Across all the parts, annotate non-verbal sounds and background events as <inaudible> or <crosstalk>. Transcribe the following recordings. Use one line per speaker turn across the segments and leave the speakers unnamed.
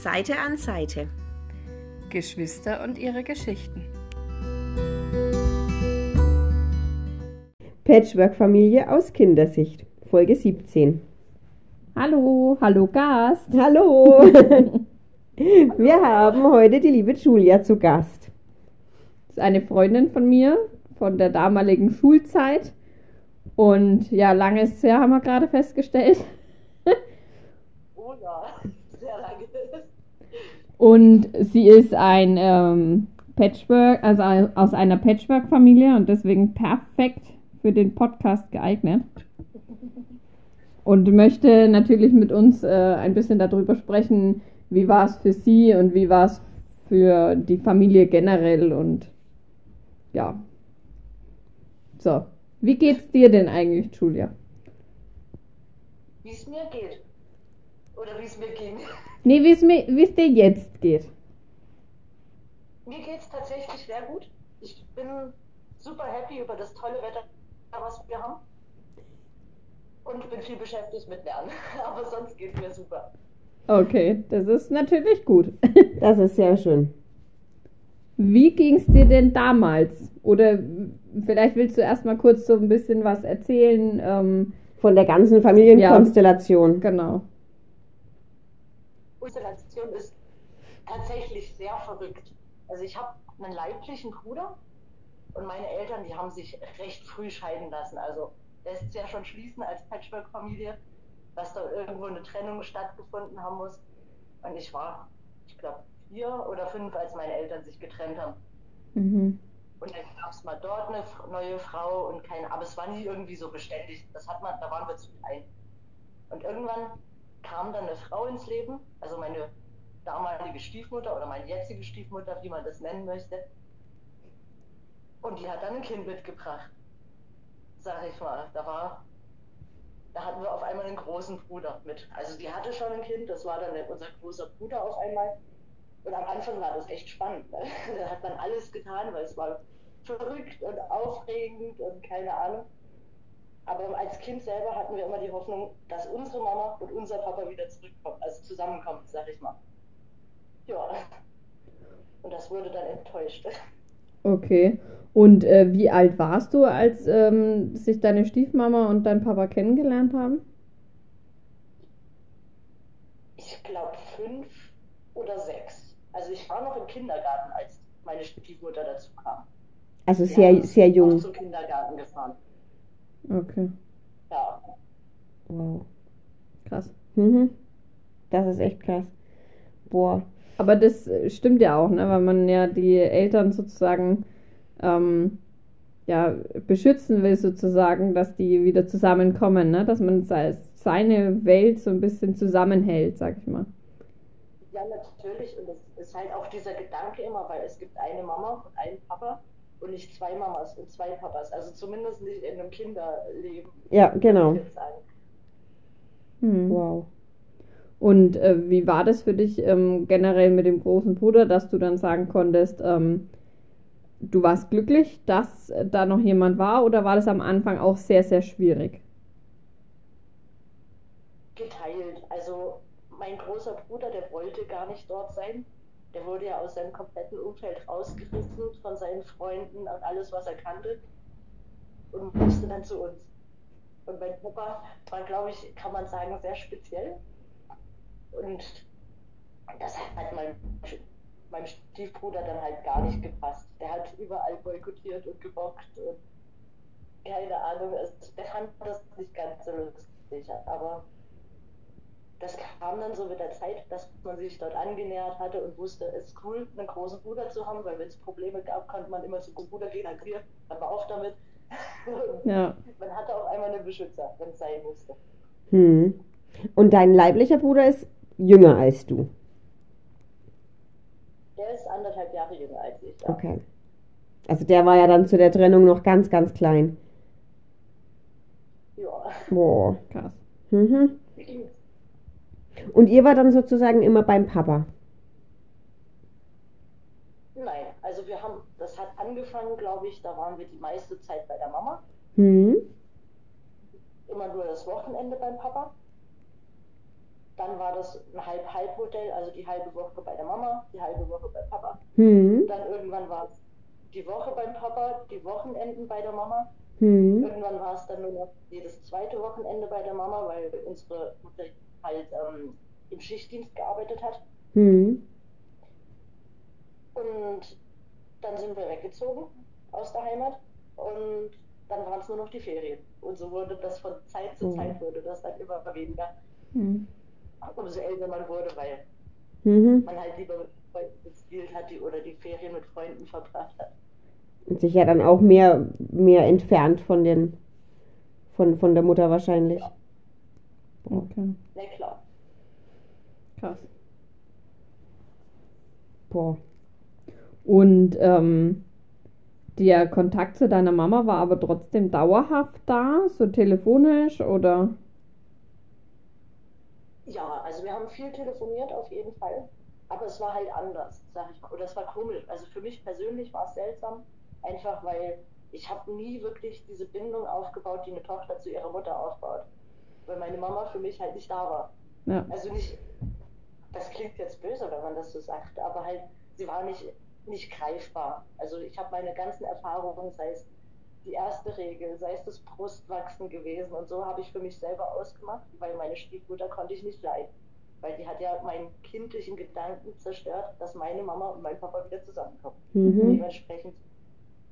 Seite an Seite.
Geschwister und ihre Geschichten.
Patchwork-Familie aus Kindersicht, Folge 17.
Hallo, hallo Gast.
Hallo! <laughs> Wir haben heute die liebe Julia zu Gast.
Das ist eine Freundin von mir von der damaligen Schulzeit. Und ja, lange ist es her, haben wir gerade festgestellt.
Oh ja.
Und sie ist ein ähm, Patchwork, also aus einer Patchwork-Familie und deswegen perfekt für den Podcast geeignet. Und möchte natürlich mit uns äh, ein bisschen darüber sprechen, wie war es für sie und wie war es für die Familie generell und ja. So, wie geht's dir denn eigentlich, Julia?
Wie es mir geht. Oder wie es mir ging.
Nee, wie es mir- wie es dir jetzt geht.
Mir geht es tatsächlich sehr gut. Ich bin super happy über das tolle Wetter, was wir haben. Und bin viel beschäftigt mit Lernen. <laughs> Aber sonst geht mir super.
Okay, das ist natürlich gut. <laughs>
Das ist sehr schön.
Wie ging's dir denn damals? Oder vielleicht willst du erst mal kurz so ein bisschen was erzählen. Ähm,
Von der ganzen Familienkonstellation.
genau.
Konstellation ist tatsächlich sehr verrückt. Also ich habe einen leiblichen Bruder und meine Eltern, die haben sich recht früh scheiden lassen. Also lässt es ja schon schließen als Patchwork-Familie, dass da irgendwo eine Trennung stattgefunden haben muss. Und ich war, ich glaube, vier oder fünf, als meine Eltern sich getrennt haben.
Mhm.
Und dann gab es mal dort eine neue Frau und keine, aber es war nie irgendwie so beständig. Das hat man, da waren wir zu klein. Und irgendwann kam dann eine Frau ins Leben, also meine damalige Stiefmutter oder meine jetzige Stiefmutter, wie man das nennen möchte. Und die hat dann ein Kind mitgebracht. Sag ich mal, da war, da hatten wir auf einmal einen großen Bruder mit. Also die hatte schon ein Kind, das war dann unser großer Bruder auf einmal. Und am Anfang war das echt spannend. Ne? <laughs> Da hat man alles getan, weil es war verrückt und aufregend und keine Ahnung. Aber als Kind selber hatten wir immer die Hoffnung, dass unsere Mama und unser Papa wieder zurückkommen, also zusammenkommen, sag ich mal. Ja. Und das wurde dann enttäuscht.
Okay. Und äh, wie alt warst du, als ähm, sich deine Stiefmama und dein Papa kennengelernt haben?
Ich glaube fünf oder sechs. Also ich war noch im Kindergarten, als meine Stiefmutter dazu kam.
Also sehr, sehr
auch
jung.
zum Kindergarten gefahren.
Okay,
Ja.
Wow.
krass.
Mhm. Das ist echt krass. Boah.
Aber das äh, stimmt ja auch, ne? weil man ja die Eltern sozusagen ähm, ja, beschützen will, sozusagen, dass die wieder zusammenkommen, ne? dass man se- seine Welt so ein bisschen zusammenhält, sag ich mal.
Ja, natürlich. Und es ist halt auch dieser Gedanke immer, weil es gibt eine Mama und einen Papa und nicht zwei Mamas und zwei Papas. Also zumindest nicht in einem Kinderleben.
Ja, genau.
Hm.
Wow.
Und äh, wie war das für dich ähm, generell mit dem großen Bruder, dass du dann sagen konntest, ähm, du warst glücklich, dass äh, da noch jemand war, oder war das am Anfang auch sehr, sehr schwierig?
Geteilt. Also mein großer Bruder, der wollte gar nicht dort sein. Der wurde ja aus seinem kompletten Umfeld rausgerissen von seinen Freunden und alles, was er kannte. Und musste dann zu uns. Und mein Papa war, glaube ich, kann man sagen, sehr speziell. Und das hat meinem, meinem Stiefbruder dann halt gar nicht gepasst. Der hat überall boykottiert und gebockt und keine Ahnung, es- der fand das nicht ganz so lustig. Aber das kam dann so mit der Zeit, dass man sich dort angenähert hatte und wusste, es ist cool, einen großen Bruder zu haben, weil wenn es Probleme gab, konnte man immer zum Bruder gehen, dann hier, dann war auf damit. <laughs>
Ja.
Man hatte auch einmal einen Beschützer, wenn es sein musste.
Hm. Und dein leiblicher Bruder ist jünger als du.
Der ist anderthalb Jahre jünger als ich. Ja.
Okay. Also der war ja dann zu der Trennung noch ganz, ganz klein.
Ja.
Boah.
Krass.
Mhm. Und ihr war dann sozusagen immer beim Papa.
Nein, also wir haben, das hat angefangen, glaube ich, da waren wir die meiste Zeit bei der Mama.
Hm.
Immer nur das Wochenende beim Papa. dann war das ein Halb-Halb-Modell, also die halbe Woche bei der Mama, die halbe Woche bei Papa.
Hm.
Dann irgendwann war es die Woche beim Papa, die Wochenenden bei der Mama.
Hm.
Irgendwann war es dann nur noch jedes zweite Wochenende bei der Mama, weil unsere Mutter halt ähm, im Schichtdienst gearbeitet hat.
Hm.
Und dann sind wir weggezogen aus der Heimat und dann waren es nur noch die Ferien. Und so wurde das von Zeit zu
Oh.
Zeit wurde das dann immer weniger,
Hm.
umso älter man wurde, weil
Mhm.
man halt lieber mit Freunden gespielt hat die, oder die Ferien mit Freunden verbracht hat.
Und sich ja dann auch mehr, mehr entfernt von den, von, von der Mutter wahrscheinlich.
Okay.
Na klar.
Krass.
Boah.
Und ähm, der Kontakt zu deiner Mama war aber trotzdem dauerhaft da, so telefonisch oder?
Ja, also wir haben viel telefoniert auf jeden Fall, aber es war halt anders, sag ich mal. Oder es war komisch. Also für mich persönlich war es seltsam, einfach weil ich habe nie wirklich diese Bindung aufgebaut, die eine Tochter zu ihrer Mutter aufbaut. Weil meine Mama für mich halt nicht da war.
Ja.
Also nicht, das klingt jetzt böse, wenn man das so sagt, aber halt, sie war nicht, nicht greifbar. Also ich habe meine ganzen Erfahrungen, sei es die erste Regel, sei es das Brustwachsen gewesen und so habe ich für mich selber ausgemacht, weil meine Stiefmutter konnte ich nicht leiden. Weil die hat ja meinen kindlichen Gedanken zerstört, dass meine Mama und mein Papa wieder zusammenkommen.
Mhm.
Dementsprechend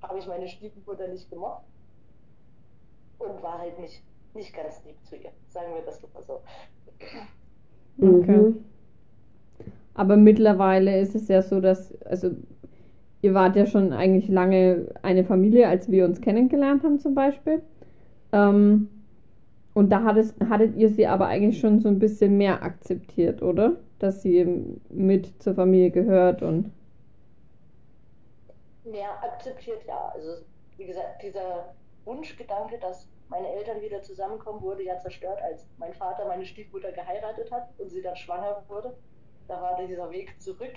habe ich meine Stiefmutter nicht gemocht und war halt nicht, nicht ganz lieb zu ihr. Sagen wir das doch mal so.
Okay.
Mhm.
Aber mittlerweile ist es ja so, dass, also ihr wart ja schon eigentlich lange eine Familie, als wir uns kennengelernt haben zum Beispiel. Ähm, und da hattet, hattet ihr sie aber eigentlich schon so ein bisschen mehr akzeptiert, oder? Dass sie mit zur Familie gehört und.
mehr akzeptiert, ja. Also wie gesagt, dieser Wunschgedanke, dass meine Eltern wieder zusammenkommen, wurde ja zerstört, als mein Vater meine Stiefmutter geheiratet hat und sie dann schwanger wurde. Da war dieser Weg zurück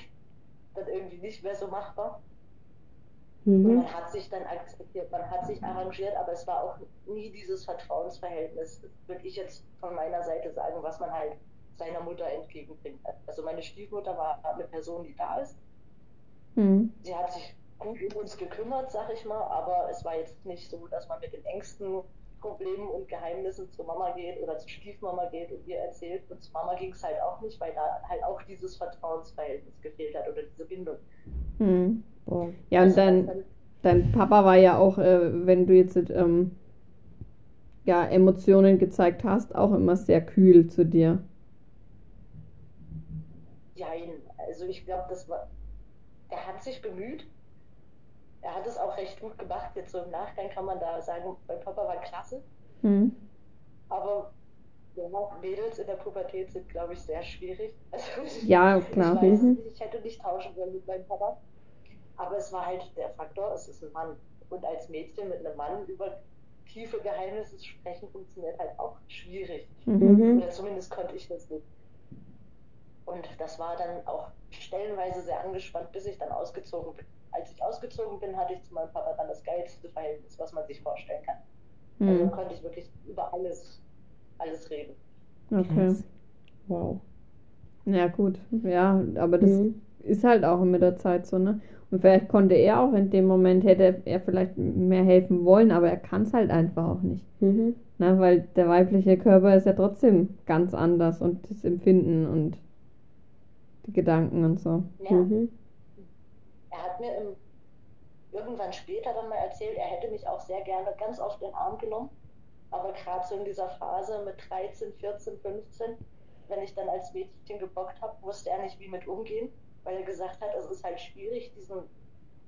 dann irgendwie nicht mehr so machbar. Und
Mhm.
man hat sich dann akzeptiert, man hat sich arrangiert, aber es war auch nie dieses Vertrauensverhältnis, würde ich jetzt von meiner Seite sagen, was man halt seiner Mutter entgegenbringt. Also meine Stiefmutter war eine Person, die da ist,
Hm.
sie hat sich gut um uns gekümmert, sag ich mal, aber es war jetzt nicht so, dass man mit den engsten Problemen und Geheimnissen zur Mama geht oder zur Stiefmama geht und ihr erzählt. Und zur Mama ging es halt auch nicht, weil da halt auch dieses Vertrauensverhältnis gefehlt hat oder diese Bindung.
Hm.
Boah.
Ja, und
Also,
dein, dein Papa war ja auch, äh, wenn du jetzt ähm, ja, Emotionen gezeigt hast, auch immer sehr kühl zu dir.
Jein, also ich glaube, das war, er hat sich bemüht. Er hat es auch recht gut gemacht. Jetzt so im Nachgang kann man da sagen, mein Papa war klasse.
Hm.
Aber ja, Mädels in der Pubertät sind, glaube ich, sehr schwierig. <laughs> Also,
Ja, klar.
Ich weiß,
Mhm.
ich hätte nicht tauschen wollen mit meinem Papa. Aber es war halt der Faktor, es ist ein Mann. Und als Mädchen mit einem Mann über tiefe Geheimnisse zu sprechen, funktioniert halt auch schwierig.
Mhm.
Mhm.
Oder zumindest konnte ich das nicht. Und das war dann auch stellenweise sehr angespannt, bis ich dann ausgezogen bin. Als ich ausgezogen bin, hatte ich zu meinem Papa dann das geilste Verhältnis, was man sich vorstellen kann. Also
Hm.
konnte ich wirklich über alles, alles reden.
Okay.
Wow.
Ja, gut. Ja, aber das
Mhm.
ist halt auch mit der Zeit so, ne? Und vielleicht konnte er auch in dem Moment, hätte er vielleicht mehr helfen wollen, aber er kann es halt einfach auch nicht.
Mhm.
Ne? Weil der weibliche Körper ist ja trotzdem ganz anders und das Empfinden und die Gedanken und so.
Ja,
Mhm.
Er hat mir im, irgendwann später dann mal erzählt, er hätte mich auch sehr gerne ganz auf den Arm genommen. Aber gerade so in dieser Phase mit 13, 14, 15, wenn ich dann als Mädchen gebockt habe, wusste er nicht, wie mit umgehen, weil er gesagt hat, es ist halt schwierig, diesen,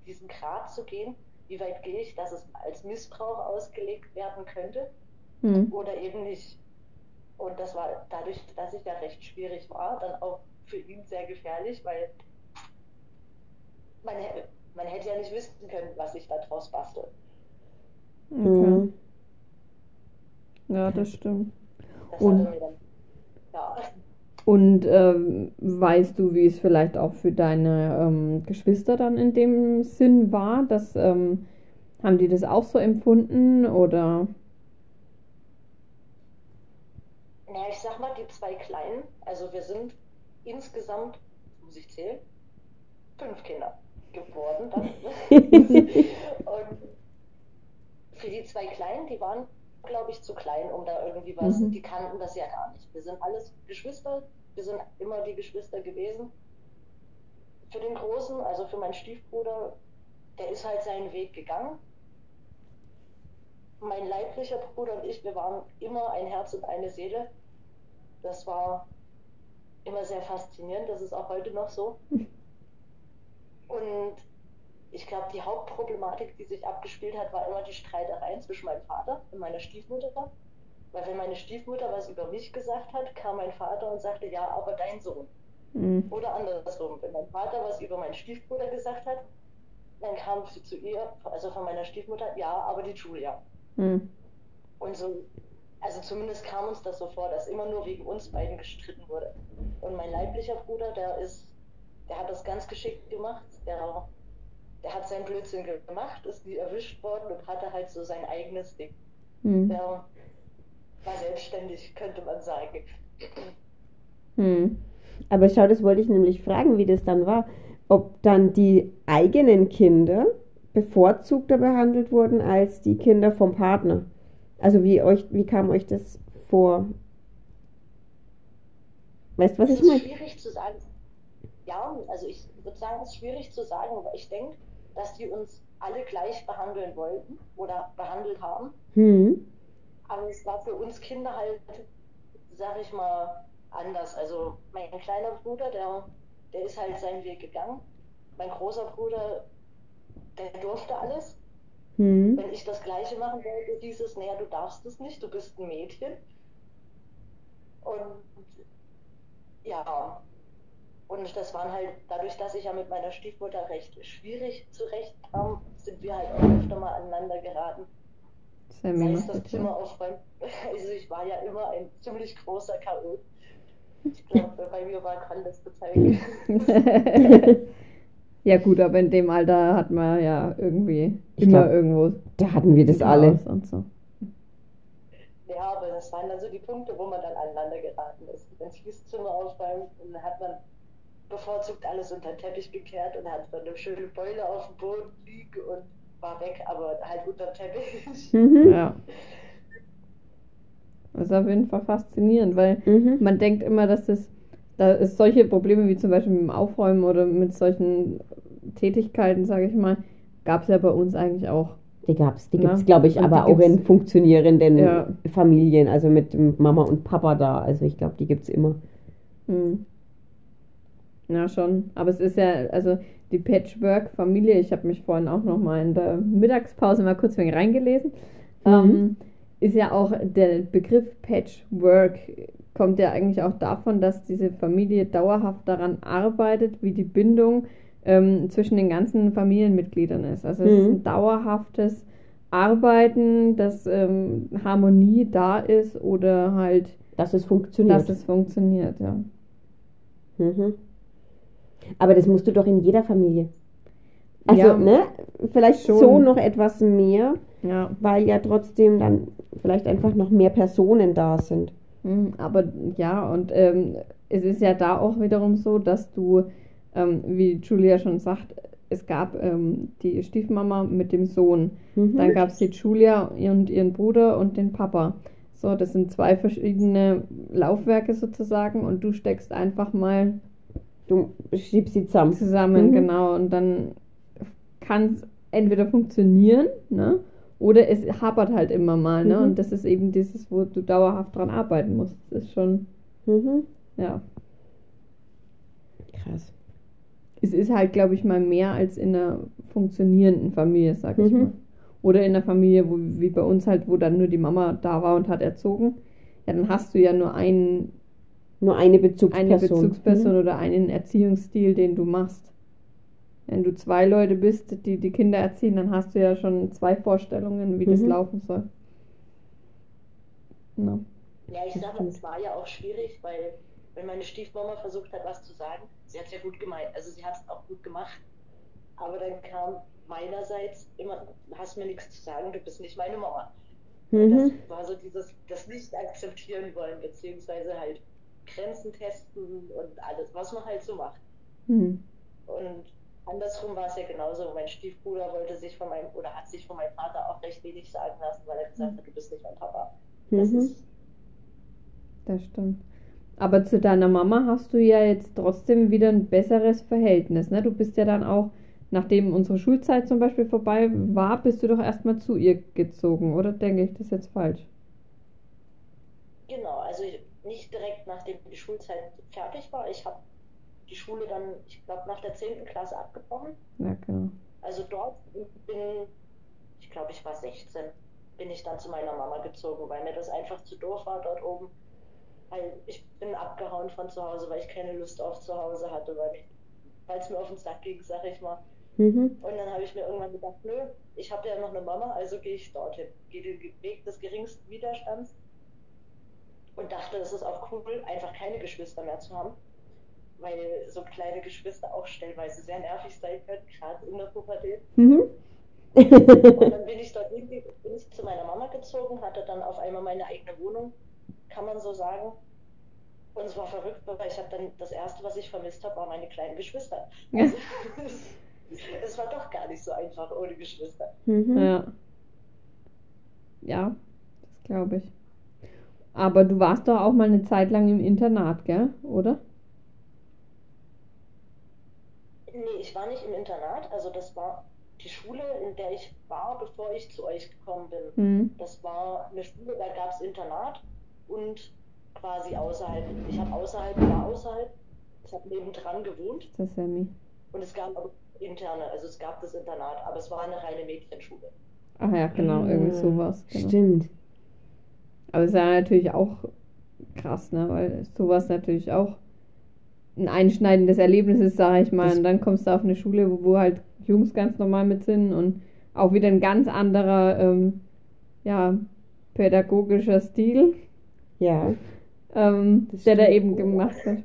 diesen Grad zu gehen. Wie weit gehe ich, dass es als Missbrauch ausgelegt werden könnte
Hm.
oder eben nicht. Und das war dadurch, dass ich ja recht schwierig war, dann auch für ihn sehr gefährlich, weil man, man hätte ja nicht wissen können, was ich da draus bastel.
Okay.
Mhm.
Ja, das stimmt.
Das
Und-
dann, ja,
Und ähm, weißt du, wie es vielleicht auch für deine ähm, Geschwister dann in dem Sinn war? Dass, ähm, haben die das auch so empfunden oder?
naja, ich sag mal, die zwei Kleinen, also wir sind insgesamt, muss ich zählen, fünf Kinder geworden. Dann. <laughs> und für die zwei Kleinen, die waren, glaube ich, zu klein, um da irgendwie was,
Mhm.
die kannten das ja gar nicht. Wir sind alles Geschwister, wir sind immer die Geschwister gewesen. Für den Großen, also für meinen Stiefbruder, der ist halt seinen Weg gegangen. Mein leiblicher Bruder und ich, wir waren immer ein Herz und eine Seele. Das war immer sehr faszinierend, das ist auch heute noch so. <laughs> Und ich glaube, die Hauptproblematik, die sich abgespielt hat, war immer die Streitereien zwischen meinem Vater und meiner Stiefmutter. Weil wenn meine Stiefmutter was über mich gesagt hat, kam mein Vater und sagte, ja, aber dein Sohn.
Mhm.
Oder andersrum, wenn mein Vater was über meinen Stiefbruder gesagt hat, dann kam sie zu ihr, also von meiner Stiefmutter, ja, aber die Julia.
Mhm.
Und so, also zumindest kam uns das so vor, dass immer nur wegen uns beiden gestritten wurde. Und mein leiblicher Bruder, der ist, der hat das ganz geschickt gemacht. Der, der hat seinen Blödsinn gemacht, ist nie erwischt worden und hatte halt so sein eigenes Ding.
Mhm.
Der war selbstständig, könnte man sagen.
Mhm.
Aber schau, das wollte ich nämlich fragen, wie das dann war. Ob dann die eigenen Kinder bevorzugter behandelt wurden als die Kinder vom Partner. Also wie euch, wie kam euch das vor? Weißt du, was
Es
ich
ist
meine?
schwierig zu sagen. Ja, also ich würde sagen, es ist schwierig zu sagen, aber ich denke, dass die uns alle gleich behandeln wollten oder behandelt haben.
Hm.
Aber es war für uns Kinder halt, sag ich mal, anders. Also mein kleiner Bruder, der, der ist halt seinen Weg gegangen. Mein großer Bruder, der durfte alles.
Hm.
Wenn ich das Gleiche machen wollte, hieß es, naja, du darfst es nicht, du bist ein Mädchen. Und ja, und das waren halt, dadurch, dass ich ja mit meiner Stiefmutter recht schwierig zurechtkam, sind wir halt auch öfter mal aneinander geraten.
Sehr
Sei es das Zimmer aufräumen. <laughs> Also ich war ja immer ein ziemlich großer Chaot. Ich glaube, bei mir war kann das bezeichnen. <laughs>
ja gut, aber in dem Alter hat man ja irgendwie
Ich
immer
glaub,
irgendwo
Da hatten wir das alle.
Und so.
Ja, aber das waren dann so die Punkte, wo man dann aneinander geraten ist. Wenn es hieß Zimmer aufräumen, dann hat man bevorzugt alles unter den Teppich gekehrt und hat dann eine schöne Beule auf dem Boden liegen und war weg, aber halt unter den Teppich. <laughs>
Mhm.
Ja. Das ist auf jeden Fall faszinierend, weil
Mhm.
man denkt immer, dass das, da ist solche Probleme wie zum Beispiel mit dem Aufräumen oder mit solchen Tätigkeiten, sage ich mal, gab es ja bei uns eigentlich auch.
Die gab's, die
Na,
gibt's, glaube ich,
und
aber auch in funktionierenden
Ja.
Familien, also mit Mama und Papa da. Also ich glaube, die gibt's immer.
Hm. Ja, schon. Aber es ist ja, also die Patchwork-Familie, ich habe mich vorhin auch noch mal in der Mittagspause mal kurz wegen reingelesen,
Mhm.
ähm, ist ja auch der Begriff Patchwork kommt ja eigentlich auch davon, dass diese Familie dauerhaft daran arbeitet, wie die Bindung ähm, zwischen den ganzen Familienmitgliedern ist. Also es ist
Mhm.
ein dauerhaftes Arbeiten, dass ähm, Harmonie da ist oder halt,
Dass es funktioniert.
dass es funktioniert, ja.
Mhm. Aber das musst du doch in jeder Familie. Also,
Ja.
ne? Vielleicht
Schon.
so noch etwas mehr,
Ja,
weil ja trotzdem dann vielleicht einfach noch mehr Personen da sind.
Mhm, Aber ja, und ähm, es ist ja da auch wiederum so, dass du, ähm, wie Julia schon sagt, es gab ähm, die Stiefmama mit dem Sohn.
Mhm.
Dann gab es die Julia und ihren Bruder und den Papa. So, das sind zwei verschiedene Laufwerke sozusagen und du steckst einfach mal
Du schiebst sie zusammen.
zusammen,
Mhm.
genau. Und dann kann es entweder funktionieren, ne? Oder es hapert halt immer mal, ne?
Mhm.
Und das ist eben dieses, wo du dauerhaft dran arbeiten musst. Das ist schon,
Mhm.
ja.
Krass.
Es ist halt, glaube ich, mal mehr als in einer funktionierenden Familie, sag ich
Mhm.
mal. Oder in einer Familie, wo, wie bei uns halt, wo dann nur die Mama da war und hat erzogen. Ja, dann hast du ja nur einen,
Nur eine Bezugsperson.
eine Bezugsperson
Mhm.
oder einen Erziehungsstil, den du machst. Wenn du zwei Leute bist, die die Kinder erziehen, dann hast du ja schon zwei Vorstellungen, wie das
Mhm.
laufen soll. Ja.
Ja, ich
Das
sag mal,
stimmt.
es war ja auch schwierig, weil wenn meine Stiefmama versucht hat, was zu sagen, sie hat es ja gut gemeint, also sie hat es auch gut gemacht. Aber dann kam meinerseits immer, du hast mir nichts zu sagen, du bist nicht meine Mama.
Mhm.
Das war so dieses, das nicht akzeptieren wollen, beziehungsweise halt Grenzen testen und alles, was man halt so macht.
Hm.
Und andersrum war es ja genauso. Mein Stiefbruder wollte sich von meinem, oder hat sich von meinem Vater auch recht wenig sagen lassen, weil er gesagt hat, du bist nicht mein Papa. Das
Mhm.
ist,
Das stimmt. Aber zu deiner Mama hast du ja jetzt trotzdem wieder ein besseres Verhältnis, ne? Du bist ja dann auch, nachdem unsere Schulzeit zum Beispiel vorbei war, bist du doch erstmal zu ihr gezogen, oder denke ich das jetzt falsch?
Genau, also nicht direkt nachdem die Schulzeit fertig war. Ich habe die Schule dann, ich glaube, nach der 10. Klasse abgebrochen.
Ja, genau.
Also dort bin, ich glaube, ich war 16, bin ich dann zu meiner Mama gezogen, weil mir das einfach zu doof war dort oben. Weil ich bin abgehauen von zu Hause, weil ich keine Lust auf zu Hause hatte, weil es mir auf den Sack ging, sag ich mal.
Mhm.
Und dann habe ich mir irgendwann gedacht, nö, ich habe ja noch eine Mama, also gehe ich dorthin. Gehe den Weg des geringsten Widerstands. Und dachte, es ist auch cool, einfach keine Geschwister mehr zu haben. Weil so kleine Geschwister auch stellenweise sehr nervig sein können, gerade in der Pubertät.
Mhm.
Und dann bin ich dort irgendwie bin ich zu meiner Mama gezogen, hatte dann auf einmal meine eigene Wohnung, kann man so sagen. Und es war verrückt, weil ich habe dann das erste, was ich vermisst habe, war meine kleinen Geschwister.
Ja.
Also, <laughs> es war doch gar nicht so einfach ohne Geschwister.
Mhm.
Ja. Ja, das glaube ich. Aber du warst doch auch mal eine Zeit lang im Internat, gell? Oder?
Nee, ich war nicht im Internat, also das war die Schule, in der ich war, bevor ich zu euch gekommen bin.
Hm.
Das war eine Schule, da gab es Internat und quasi außerhalb. Ich habe außerhalb, war außerhalb, ich habe nebendran gewohnt
Ist das Sammy?
und es gab auch interne, also es gab das Internat, aber es war eine reine Mädchenschule.
Ach ja, genau, irgendwie sowas. Genau.
Stimmt.
Aber es ist ja natürlich auch krass, ne? Weil sowas natürlich auch ein einschneidendes Erlebnis ist, sage ich mal.
Das-
Und dann kommst du auf eine Schule, wo, wo halt Jungs ganz normal mit sind und auch wieder ein ganz anderer, ähm, ja, pädagogischer Stil,
Ja.
ähm, der da eben gemacht wird.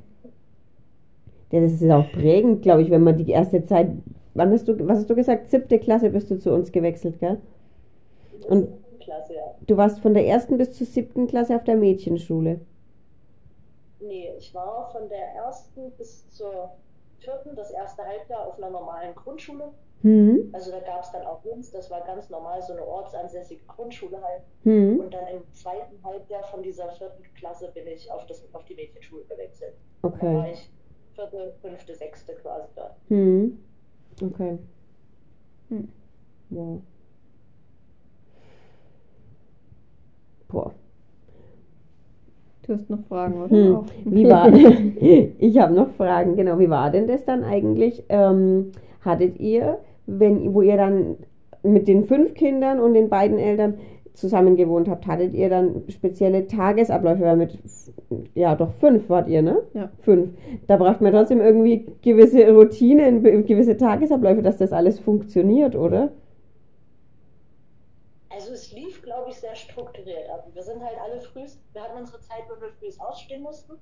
Ja, das ist auch prägend, glaube ich, wenn man die erste Zeit. Wann hast du, was hast du gesagt? Siebte Klasse bist du zu uns gewechselt, gell? Und-
Klasse, ja.
Du warst von der ersten bis zur siebten Klasse auf der Mädchenschule.
Nee, ich war von der ersten bis zur vierten, das erste Halbjahr auf einer normalen Grundschule.
Hm.
Also da gab es dann auch uns, das war ganz normal, so eine ortsansässige Grundschule halt.
Hm.
Und dann im zweiten Halbjahr von dieser vierten Klasse bin ich auf, das, auf die Mädchenschule gewechselt. Da war
Okay.
ich vierte, fünfte, sechste quasi dort.
Hm. Okay.
Hm.
Wow. Boah.
Du hast noch Fragen, oder?
Hm. <laughs> Wie war <laughs> Ich habe noch Fragen, genau. Wie war denn das dann eigentlich? Ähm, hattet ihr, wenn, wo ihr dann mit den fünf Kindern und den beiden Eltern zusammen gewohnt habt, hattet ihr dann spezielle Tagesabläufe? Weil mit, ja, doch fünf wart ihr, ne?
Ja.
Fünf. Da braucht man trotzdem irgendwie gewisse Routinen, gewisse Tagesabläufe, dass das alles funktioniert, oder?
Also es lief, glaube ich, sehr strukturiert ab. Wir sind halt alle früh, wir hatten unsere Zeit, wo wir früh ausstehen mussten,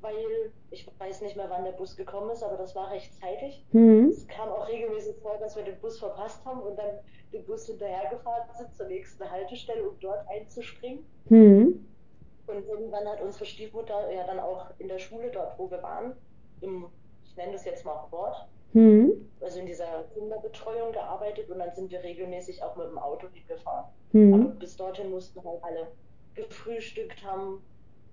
weil ich weiß nicht mehr, wann der Bus gekommen ist, aber das war recht zeitig.
Hm.
Es kam auch regelmäßig vor, dass wir den Bus verpasst haben und dann den Bus hinterhergefahren sind zur nächsten Haltestelle, um dort einzuspringen.
Hm.
Und irgendwann hat unsere Stiefmutter ja dann auch in der Schule dort, wo wir waren, im, ich nenne das jetzt mal Hort,
Hm.
also in dieser Kinderbetreuung gearbeitet und dann sind wir regelmäßig auch mit dem Auto hingefahren. Aber
Hm.
bis dorthin mussten halt alle gefrühstückt haben.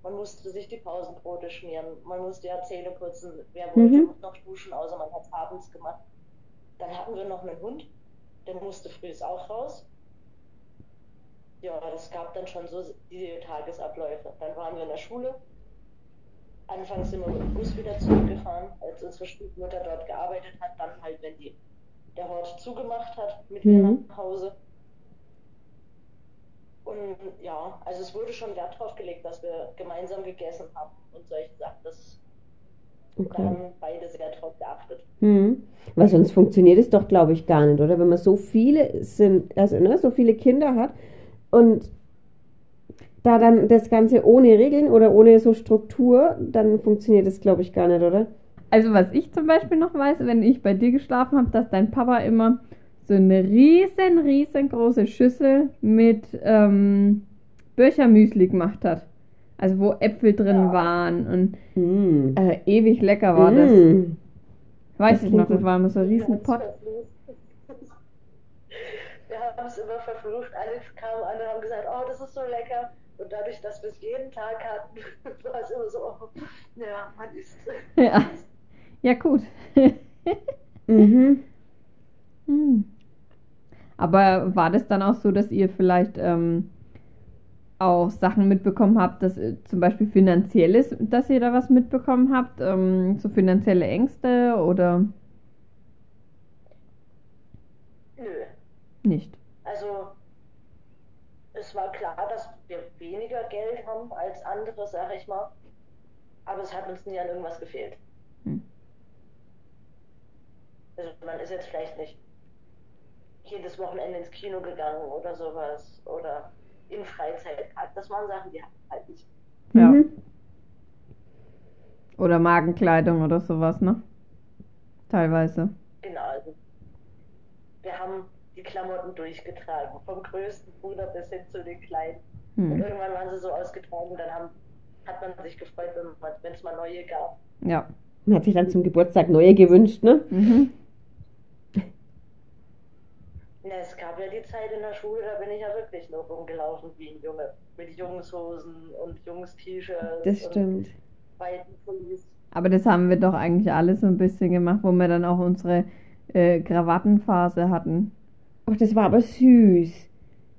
Man musste sich die Pausenbrote schmieren. Man musste ja Zähne putzen. Wer wollte
Mhm.
noch duschen, außer man hat es abends gemacht. Dann hatten wir noch einen Hund. Der musste früh auch raus. Ja, das gab dann schon so die Tagesabläufe. Dann waren wir in der Schule. Anfangs sind wir mit dem Bus wieder zurückgefahren, als unsere Stiefmutter dort gearbeitet hat. Dann halt, wenn die, der Hort zugemacht hat, mit ihr
Mhm.
nach Hause. Und ja, also es wurde schon Wert drauf gelegt, dass wir gemeinsam gegessen haben und solche Sachen. Das, Da
Okay.
haben beide sehr drauf geachtet.
Hm. Weil sonst funktioniert es doch, glaube ich, gar nicht, oder? Wenn man so viele sind, also ne, so viele Kinder hat und da dann das Ganze ohne Regeln oder ohne so Struktur, dann funktioniert es, glaube ich, gar nicht, oder?
Also was ich zum Beispiel noch weiß, wenn ich bei dir geschlafen habe, dass dein Papa immer so eine riesen, riesengroße Schüssel mit ähm, Birchermüsli gemacht hat. Also wo Äpfel drin
Ja.
waren und
Mm.
äh, ewig lecker war das.
Mm.
Weiß
Das
ich noch, das war immer so ein riesen
Wir
Pott.
Wir haben es immer verflucht. Alle kamen an und haben gesagt, oh, das ist so lecker. Und dadurch, dass wir es jeden Tag hatten, <laughs> war es immer so, oh, ja, man isst.
Ja, <laughs> ja gut. <laughs>
Mhm.
Hm. Aber war das dann auch so, dass ihr vielleicht ähm, auch Sachen mitbekommen habt, dass äh, zum Beispiel finanzielles, dass ihr da was mitbekommen habt, ähm, so finanzielle Ängste oder
Nö.
nicht?
Also, es war klar, dass weniger Geld haben als andere, sag ich mal. Aber es hat uns nie an irgendwas gefehlt.
Hm.
Also, man ist jetzt vielleicht nicht jedes Wochenende ins Kino gegangen oder sowas. Oder in Freizeitpark. Das waren Sachen, die hatten wir halt nicht.
Ja.
Mhm.
Oder Magenkleidung oder sowas, ne? Teilweise.
Genau, also wir haben die Klamotten durchgetragen, vom größten Bruder bis hin zu den kleinen. Und
Hm.
irgendwann waren sie so ausgetragen, dann haben, hat man sich gefreut, wenn es mal neue gab.
Ja.
Man hat sich dann zum Geburtstag neue gewünscht, ne?
Mhm. <laughs>
Na, es gab ja die Zeit in der Schule, da bin ich ja wirklich nur rumgelaufen wie ein Junge. Mit Jungshosen und Jungs-T-Shirts
Das
und
stimmt.
weiten Pullis.
Aber das haben wir doch eigentlich alles so ein bisschen gemacht, wo wir dann auch unsere äh, Krawattenphase hatten.
Ach, das war aber süß.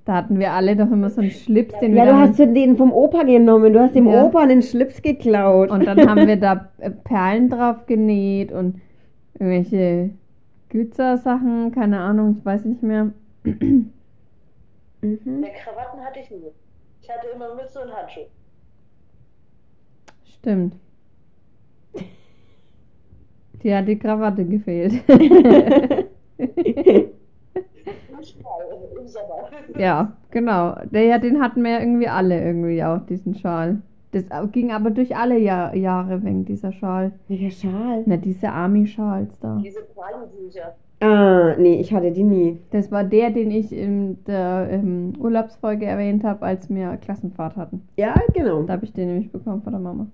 Da hatten wir alle doch immer so einen Schlips, den
Ja,
wir
du
dann
hast so den vom Opa genommen. Du hast dem
Ja.
Opa einen Schlips geklaut.
Und dann haben wir <laughs> da äh, Perlen drauf genäht und irgendwelche Glitzer-Sachen, keine Ahnung, ich weiß nicht mehr.
mhm.
Ne, Krawatten hatte ich nie. Ich hatte immer Mütze und Handschuhe.
Stimmt. <laughs> Die hat die Krawatte gefehlt. <laughs>
Im Schal, im Sommer.
ja, genau. Der, ja, den hatten wir ja irgendwie alle irgendwie auch, diesen Schal. Das ging aber durch alle Jahr, Jahre wegen dieser Schal.
Welcher Schal?
Na, diese Army-Schals da.
Diese Qualentücher.
Ah, nee, ich hatte die nie.
Das war der, den ich in der ähm, Urlaubsfolge erwähnt habe, als wir Klassenfahrt hatten.
Ja, genau.
Da habe ich den nämlich bekommen von der Mama.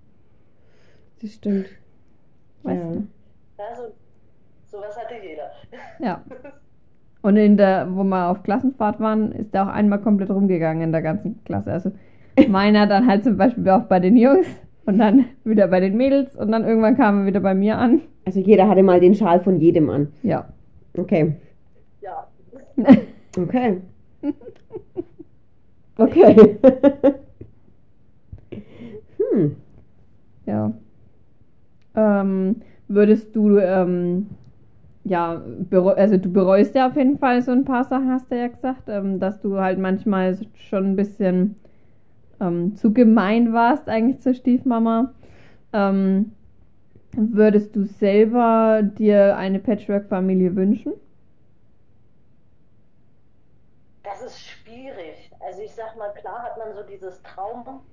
Das stimmt.
Weißt
ja.
du?
Ja, so, sowas hatte jeder.
Ja. <laughs> Und in der, wo wir auf Klassenfahrt waren, ist der auch einmal komplett rumgegangen in der ganzen Klasse. Also <laughs> meiner dann halt zum Beispiel auch bei den Jungs und dann wieder bei den Mädels und dann irgendwann kam er wieder bei mir an.
Also jeder hatte mal den Schal von jedem an.
Ja.
Okay.
Ja. <laughs>
Okay. Okay. <laughs> hm.
Ja. Ähm, würdest du, ähm, ja, also du bereust ja auf jeden Fall so ein paar Sachen, hast du ja gesagt, ähm, dass du halt manchmal schon ein bisschen ähm, zu gemein warst eigentlich zur Stiefmama. Ähm, würdest du selber dir eine Patchwork-Familie wünschen?
Das ist schwierig. Also ich sag mal, klar hat man so dieses Traum,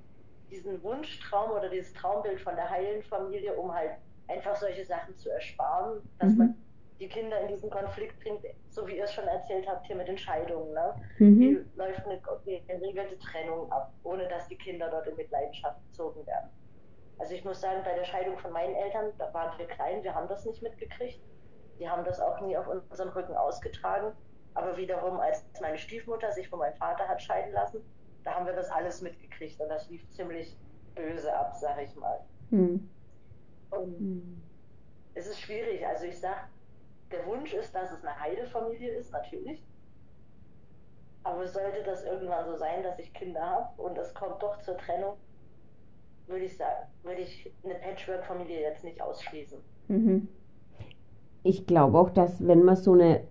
diesen Wunschtraum oder dieses Traumbild von der heilen Familie, um halt einfach solche Sachen zu ersparen, dass
Mhm.
man die Kinder in diesen Konflikt bringt, so wie ihr es schon erzählt habt hier mit den Scheidungen. Ne? Wie
Mhm.
läuft eine geregelte Trennung ab, ohne dass die Kinder dort in Mitleidenschaft gezogen werden. Also ich muss sagen, bei der Scheidung von meinen Eltern, da waren wir klein, wir haben das nicht mitgekriegt. Die haben das auch nie auf unserem Rücken ausgetragen. Aber wiederum, als meine Stiefmutter sich von meinem Vater hat scheiden lassen, da haben wir das alles mitgekriegt und das lief ziemlich böse ab, sag ich mal.
Hm.
Und es ist schwierig. Also ich sag, der Wunsch ist, dass es eine heile Familie ist, natürlich. Aber sollte das irgendwann so sein, dass ich Kinder habe und es kommt doch zur Trennung, würde ich sagen, würde ich eine Patchwork-Familie jetzt nicht ausschließen.
Mhm.
Ich glaube auch, dass wenn man so eine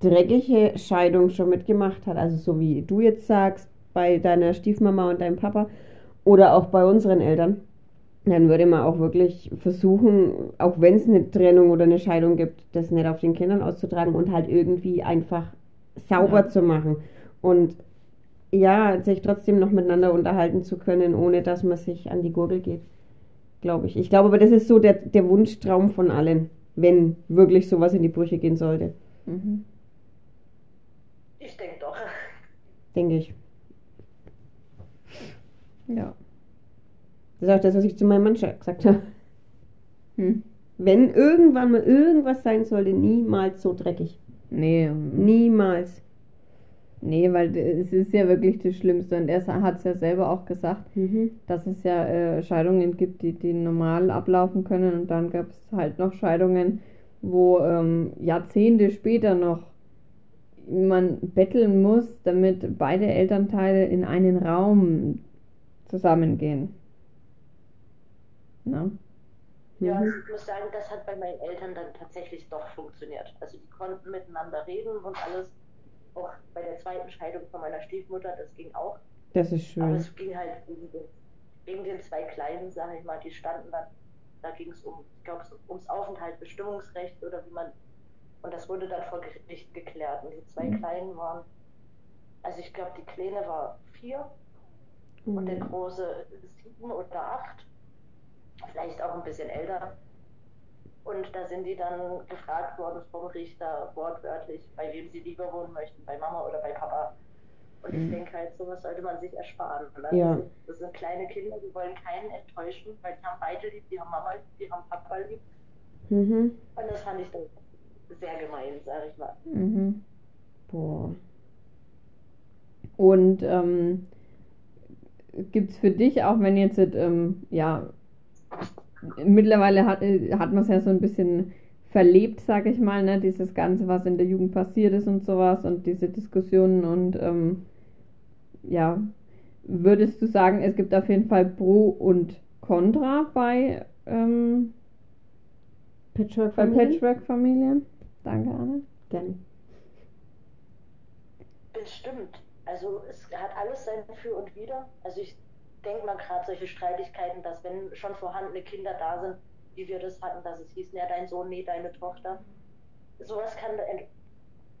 dreckige Scheidung schon mitgemacht hat, also so wie du jetzt sagst, bei deiner Stiefmama und deinem Papa oder auch bei unseren Eltern, dann würde man auch wirklich versuchen, auch wenn es eine Trennung oder eine Scheidung gibt, das nicht auf den Kindern auszutragen und halt irgendwie einfach sauber
Ja.
zu machen. Und ja, sich trotzdem noch miteinander unterhalten zu können, ohne dass man sich an die Gurgel geht, glaube ich. Ich glaube aber, das ist so der, der Wunschtraum von allen, wenn wirklich sowas in die Brüche gehen sollte.
Mhm.
Ich denke doch.
Denke ich.
Ja.
Das ist auch das, was ich zu meinem Mann gesagt habe.
Hm.
Wenn irgendwann mal irgendwas sein sollte, niemals so dreckig.
Nee,
Niemals.
nee, weil es ist ja wirklich das Schlimmste. Und er hat es ja selber auch gesagt,
Mhm.
dass es ja äh, Scheidungen gibt, die, die normal ablaufen können. Und dann gab es halt noch Scheidungen, wo ähm, Jahrzehnte später noch man betteln muss, damit beide Elternteile in einen Raum zusammengehen. Na?
Ja,
Mhm.
ich muss sagen, das hat bei meinen Eltern dann tatsächlich doch funktioniert. Also die konnten miteinander reden und alles. Auch bei der zweiten Scheidung von meiner Stiefmutter, das ging auch.
Das ist
Aber
schön.
es ging halt wegen den, zwei Kleinen, sage ich mal, die standen dann, da ging es um, ich glaube, ums Aufenthaltsbestimmungsrecht oder wie man, und das wurde dann vor Gericht geklärt. Und die zwei
Mhm.
Kleinen waren, also ich glaube, die Kleine war vier und der
Mhm.
Große sieben oder acht, vielleicht auch ein bisschen älter. Und da sind die dann gefragt worden vom Richter wortwörtlich, bei wem sie lieber wohnen möchten, bei Mama oder bei Papa. Und ich
Mhm.
denke halt, sowas sollte man sich ersparen. Ne?
Ja.
Das, sind, das sind kleine Kinder, die wollen keinen enttäuschen, weil die haben beide lieb, die haben Mama lieb, die haben Papa lieb.
Mhm.
Und das fand ich dann sehr gemein, sag ich mal.
Mhm.
Boah.
Und ähm, gibt es für dich auch, wenn jetzt, ähm, ja, mittlerweile hat, äh, hat man es ja so ein bisschen verlebt, sag ich mal, ne, dieses Ganze, was in der Jugend passiert ist und sowas und diese Diskussionen und ähm, ja, würdest du sagen, es gibt auf jeden Fall Pro und Contra bei, ähm,
Patchwork?
Patchwork-Familien? Danke, Anne.
Gerne.
Bestimmt. Also es hat alles sein Für und Wider. Also ich denke mal gerade solche Streitigkeiten, dass wenn schon vorhandene Kinder da sind, wie wir das hatten, dass es hieß, ja dein Sohn, nee, deine Tochter. Sowas kann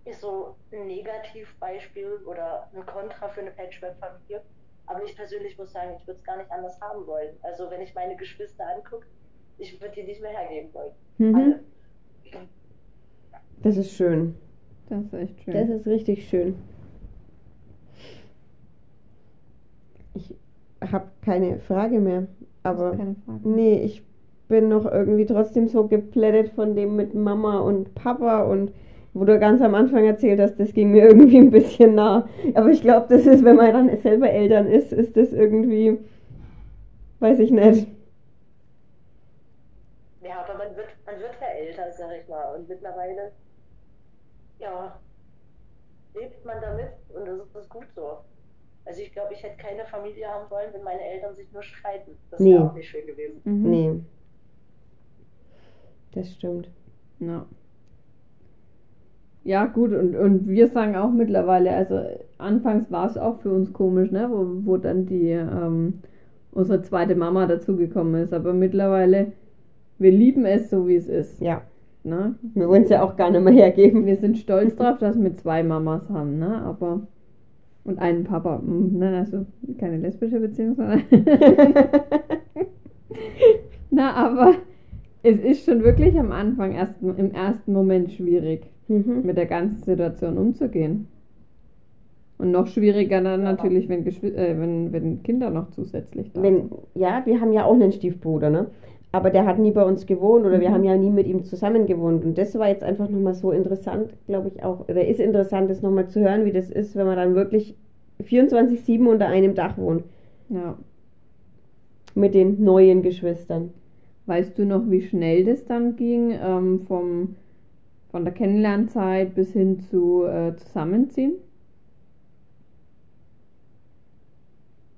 ist so ein Negativbeispiel oder ein Kontra für eine Patchwork-Familie. Aber ich persönlich muss sagen, ich würde es gar nicht anders haben wollen. Also wenn ich meine Geschwister angucke, ich würde die nicht mehr hergeben wollen.
Mhm.
Alle.
Das ist schön.
Das ist echt schön.
Das ist richtig schön. Ich habe keine Frage mehr. Aber
keine Frage.
nee, ich bin noch irgendwie trotzdem so geplättet von dem mit Mama und Papa und wo du ganz am Anfang erzählt hast, das ging mir <laughs> irgendwie ein bisschen nah. Aber ich glaube, das ist, wenn man dann selber Eltern ist, ist das irgendwie, weiß ich nicht.
Ja, aber man wird, man wird ja älter, sag ich mal. Und mittlerweile, ja, lebt man damit und das ist gut so. Also ich glaube, ich hätte keine Familie haben wollen, wenn meine Eltern sich nur streiten. Das wäre
Nee.
auch nicht schön gewesen.
Mhm.
Nee. Das stimmt.
Ja. Ja, gut, und, und wir sagen auch mittlerweile, also anfangs war es auch für uns komisch, ne, wo, wo dann die, ähm, unsere zweite Mama dazugekommen ist, aber mittlerweile, wir lieben es so, wie es ist.
Ja.
Ne?
Wir wollen es ja auch gar nicht mehr hergeben.
Wir sind stolz drauf, dass wir zwei Mamas haben, ne, aber, und einen Papa, mm, ne, also keine lesbische Beziehung, sondern, <laughs> na, aber es ist schon wirklich am Anfang, erst, im ersten Moment schwierig.
mhm.
mit der ganzen Situation umzugehen. Und noch schwieriger dann natürlich, wenn, äh, wenn, wenn Kinder noch zusätzlich da
Wenn,
sind.
ja, wir haben ja auch einen Stiefbruder, ne? Aber der hat nie bei uns gewohnt oder wir
Mhm.
haben ja nie mit ihm zusammen gewohnt. Und das war jetzt einfach nochmal so interessant, glaube ich auch, oder ist interessant, das nochmal zu hören, wie das ist, wenn man dann wirklich 24-7 unter einem Dach wohnt.
Ja.
Mit den neuen Geschwistern.
Weißt du noch, wie schnell das dann ging, ähm, vom, von der Kennenlernzeit bis hin zu äh, Zusammenziehen?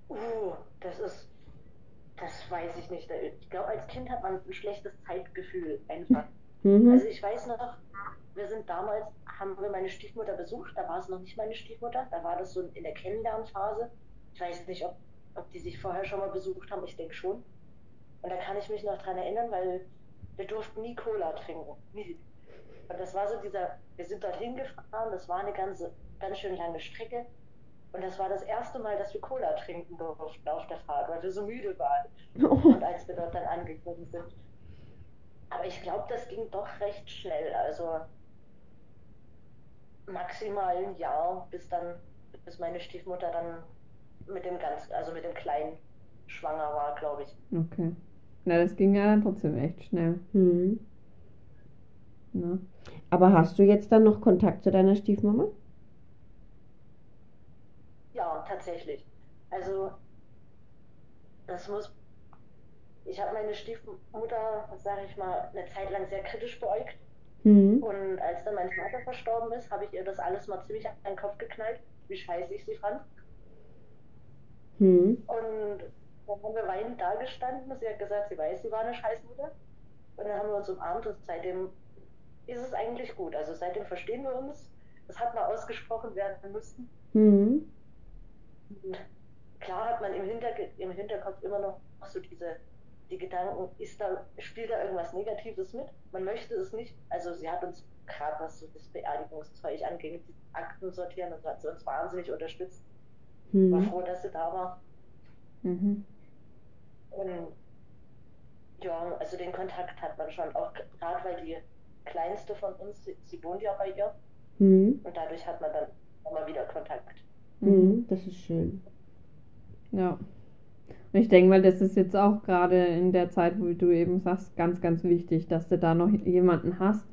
Uh, das ist, das weiß ich nicht. Ich glaube, als Kind hat man ein schlechtes Zeitgefühl einfach.
Mhm.
Also ich weiß noch, wir sind damals, haben wir meine Stiefmutter besucht, da war es noch nicht meine Stiefmutter, da war das so in der Kennenlernphase. Ich weiß nicht, ob, ob die sich vorher schon mal besucht haben, ich denke schon. Und da kann ich mich noch dran erinnern, weil wir durften nie Cola trinken. Nie. Und das war so dieser, wir sind dorthin gefahren, das war eine ganze, ganz schön lange Strecke. Und das war das erste Mal, dass wir Cola trinken durften auf der Fahrt, weil wir so müde waren.
Oh,
Und als wir dort dann angekommen sind. Aber ich glaube, das ging doch recht schnell. Also maximal ein Jahr, bis dann, bis meine Stiefmutter dann mit dem ganz, also mit dem Kleinen schwanger war, glaube ich.
Okay. Na, das ging ja dann trotzdem echt schnell.
Hm.
Ne?
Aber hast du jetzt dann noch Kontakt zu deiner Stiefmama?
Ja, tatsächlich. Also, das muss. Ich habe meine Stiefmutter, sage ich mal, eine Zeit lang sehr kritisch beäugt.
Hm.
Und als dann mein Vater verstorben ist, habe ich ihr das alles mal ziemlich an den Kopf geknallt, wie scheiße ich sie fand.
Hm.
Und dann haben wir weinend da gestanden. Sie hat gesagt, sie weiß, sie war eine Scheißmutter. Und dann haben wir uns umarmt und seitdem ist es eigentlich gut. Also seitdem verstehen wir uns. Das hat mal ausgesprochen werden müssen.
Hm.
Klar hat man im, Hinterge im Hinterkopf immer noch so diese die Gedanken, ist da, spielt da irgendwas Negatives mit? Man möchte es nicht. Also sie hat uns gerade was so das Beerdigungszeug anging, die Akten sortieren und so hat sie uns wahnsinnig unterstützt. War
Hm.
froh, dass sie da war.
Mhm.
Und ja, also den Kontakt hat man schon, auch gerade weil die kleinste von uns, sie, sie wohnt ja bei ihr
Hm.
und dadurch hat man dann immer wieder Kontakt.
Hm. Das ist schön.
Ja. Und ich denke mal, das ist jetzt auch gerade in der Zeit, wo du eben sagst, ganz, ganz wichtig, dass du da noch jemanden hast,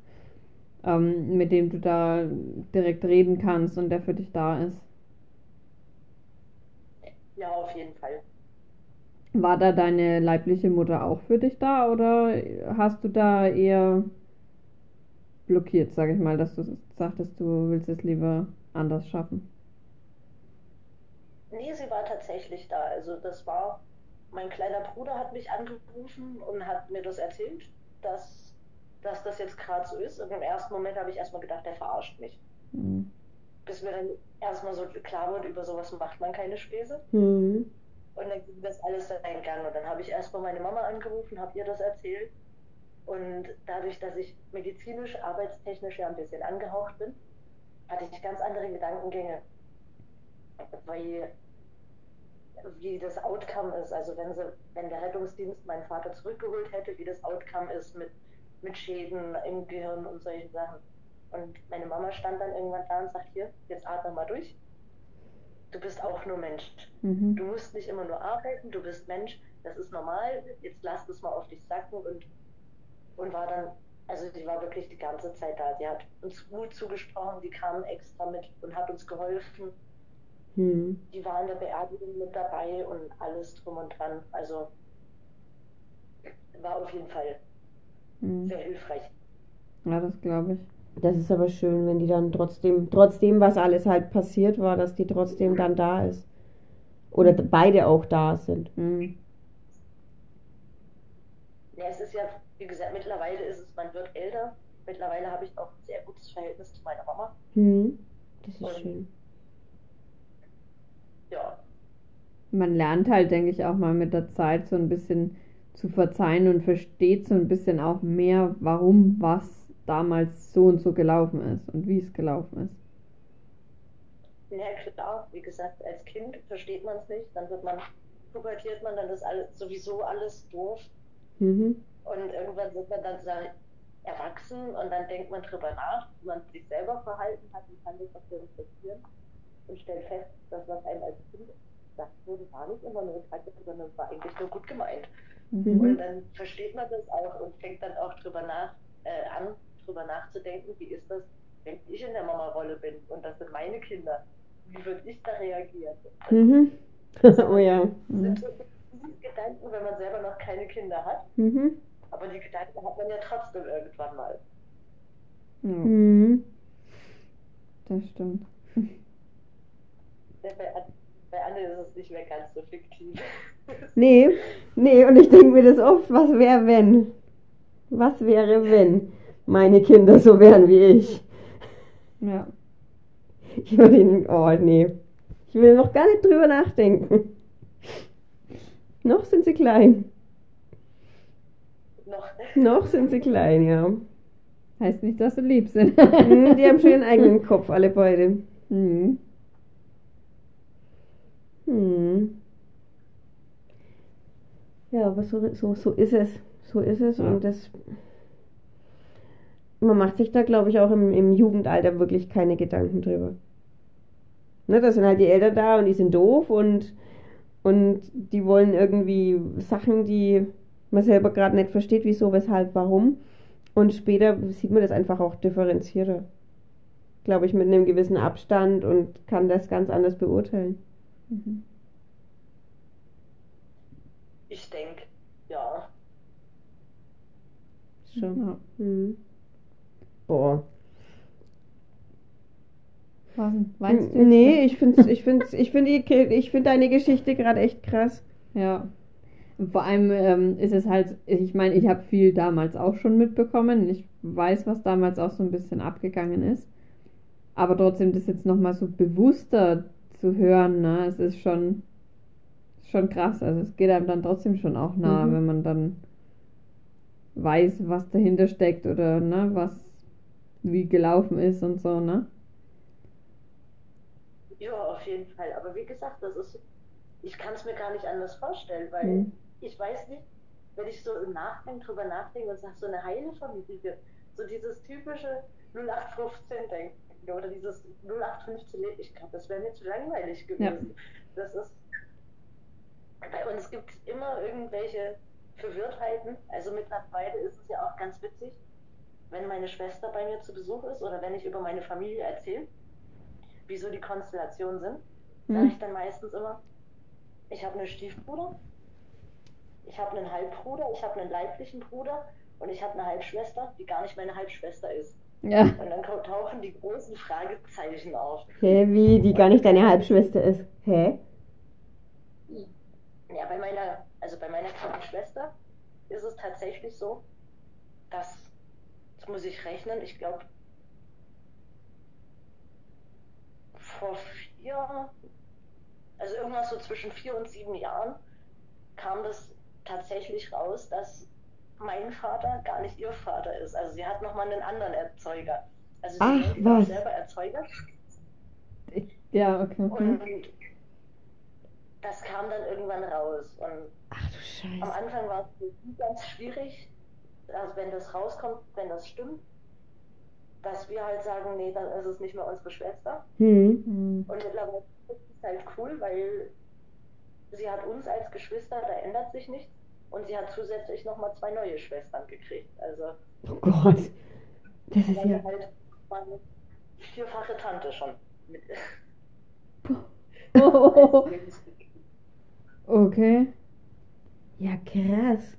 ähm, mit dem du da direkt reden kannst und der für dich da ist.
Ja, auf jeden Fall.
War da deine leibliche Mutter auch für dich da oder hast du da eher blockiert, sage ich mal, dass du sagtest, du willst es lieber anders schaffen?
Nee, sie war tatsächlich da. Also das war, mein kleiner Bruder hat mich angerufen und hat mir das erzählt, dass, dass das jetzt gerade so ist. Und im ersten Moment habe ich erstmal gedacht, der verarscht mich.
Mhm.
Bis mir dann erstmal so klar wurde, über sowas macht man keine Späße.
Hm.
Und dann ging das alles seinen Gang. Und dann habe ich erstmal meine Mama angerufen, habe ihr das erzählt. Und dadurch, dass ich medizinisch, arbeitstechnisch ja ein bisschen angehaucht bin, hatte ich ganz andere Gedankengänge. Weil wie das Outcome ist, also wenn sie, wenn der Rettungsdienst meinen Vater zurückgeholt hätte, wie das Outcome ist mit, mit Schäden im Gehirn und solchen Sachen. Und meine Mama stand dann irgendwann da und sagt, hier, jetzt atme mal durch. Du bist auch nur Mensch.
Mhm.
Du musst nicht immer nur arbeiten, du bist Mensch, das ist normal, jetzt lass das mal auf dich sacken und, und war dann, also sie war wirklich die ganze Zeit da. Sie hat uns Mut zugesprochen, die kam extra mit und hat uns geholfen.
Hm.
Die war in der Beerdigung mit dabei und alles drum und dran. Also war auf jeden Fall
Mhm.
sehr hilfreich.
Ja, das glaube ich.
Das ist aber schön, wenn die dann trotzdem, trotzdem, was alles halt passiert war, dass die trotzdem dann da ist. Oder beide auch da sind.
Mhm.
Ja, es ist ja, wie gesagt, mittlerweile ist es, man wird älter. Mittlerweile habe ich auch ein sehr gutes Verhältnis zu meiner Mama.
Hm. Das ist
Und-
schön.
Ja,
Man lernt halt, denke ich, auch mal mit der Zeit so ein bisschen zu verzeihen und versteht so ein bisschen auch mehr, warum was damals so und so gelaufen ist und wie es gelaufen ist.
Ja, klar, wie gesagt, als Kind versteht man es nicht, dann wird man, pubertiert man, dann ist alles, sowieso alles doof
Mhm.
und irgendwann wird man dann sa- erwachsen und dann denkt man drüber nach, wie man sich selber verhalten hat und kann das auch reflektieren und stellt fest, dass was einem als Kind gesagt wurde, war nicht immer nur Kacke, sondern war eigentlich nur gut gemeint.
Mhm.
Und dann versteht man das auch und fängt dann auch drüber nach, äh, an, drüber nachzudenken, wie ist das, wenn ich in der Mama-Rolle bin und das sind meine Kinder. Wie würde ich da reagieren?
Mhm. <laughs> oh ja.
Das sind so diese Gedanken, wenn man selber noch keine Kinder hat,
Mhm.
aber die Gedanken hat man ja trotzdem irgendwann mal.
Mhm.
das stimmt.
Bei, An- bei Anne ist es nicht mehr ganz so fiktiv. <laughs>
Nee, nee, und ich denke mir das oft, was wäre, wenn? Was wäre, wenn meine Kinder so wären wie ich?
Ja.
Ich würde ihnen, oh nee, ich will noch gar nicht drüber nachdenken. Noch sind sie klein.
noch.
Noch sind sie klein, ja.
Heißt nicht, dass sie lieb sind.
Mhm, Die haben schon ihren <laughs> eigenen Kopf, alle beide.
Mhm.
Hm. Ja, aber so, so, so ist es. So ist es.
Ja.
Und das man macht sich da, glaube ich, auch im, im Jugendalter wirklich keine Gedanken drüber. Ne, da sind halt die Eltern da und die sind doof und, und die wollen irgendwie Sachen, die man selber gerade nicht versteht, wieso, weshalb, warum. Und später sieht man das einfach auch differenzierter. Glaube ich, mit einem gewissen Abstand und kann das ganz anders beurteilen.
Mhm.
Ich denke, ja.
Schon.
Ja.
Mhm. Boah.
Was denn? Meinst du? jetzt?
Nee, ich finde ich find's, ich find die, ich find deine Geschichte gerade echt krass.
Ja. Und vor allem ähm, ist es halt, ich meine, ich habe viel damals auch schon mitbekommen. Ich weiß, was damals auch so ein bisschen abgegangen ist. Aber trotzdem das jetzt nochmal so bewusster zu hören, ne, es ist schon, schon krass. Also es geht einem dann trotzdem schon auch nahe,
Mhm.
wenn man dann weiß, was dahinter steckt oder ne, was wie gelaufen ist und so, ne?
Ja, auf jeden Fall. Aber wie gesagt, das ist, ich kann es mir gar nicht anders vorstellen, weil
Mhm.
ich weiß nicht, wenn ich so im Nachgang drüber nachdenke und sage, so eine heile Familie, so dieses typische 0815 denken oder dieses 0815 Leben, ich glaube, das wäre mir zu langweilig gewesen. Das ist, bei uns gibt es immer irgendwelche Verwirrtheiten. Also mittlerweile ist es ja auch ganz witzig, wenn meine Schwester bei mir zu Besuch ist oder wenn ich über meine Familie erzähle, wieso die Konstellationen sind, sage ich dann meistens immer, ich habe einen Stiefbruder, ich habe einen Halbbruder, ich habe einen leiblichen Bruder und ich habe eine Halbschwester, die gar nicht meine Halbschwester ist.
Ja.
Und dann tauchen die großen Fragezeichen auf.
Hä, wie, die gar nicht deine Halbschwester ist. Hä?
Ja, bei meiner, also bei meiner kleinen Schwester ist es tatsächlich so, dass, das muss ich rechnen, ich glaube, vor vier, also irgendwas so zwischen vier und sieben Jahren, kam das tatsächlich raus, dass mein Vater gar nicht ihr Vater ist. Also sie hat nochmal einen anderen Erzeuger. Also sie
Ach, was?
selber Erzeuger.
Ja, okay.
Und das kam dann irgendwann raus. Und
Ach du
am
Scheiße.
Anfang war es ganz schwierig, also wenn das rauskommt, wenn das stimmt, dass wir halt sagen, nee, dann ist es nicht mehr unsere Schwester.
Hm.
Hm.
Und mittlerweile ist es halt cool, weil sie hat uns als Geschwister, da ändert sich nichts. Und sie hat zusätzlich nochmal zwei neue Schwestern gekriegt. Also
Oh Gott. Das ist ja.
halt meine vierfache Tante schon.
Oh, <laughs> okay.
Ja, krass.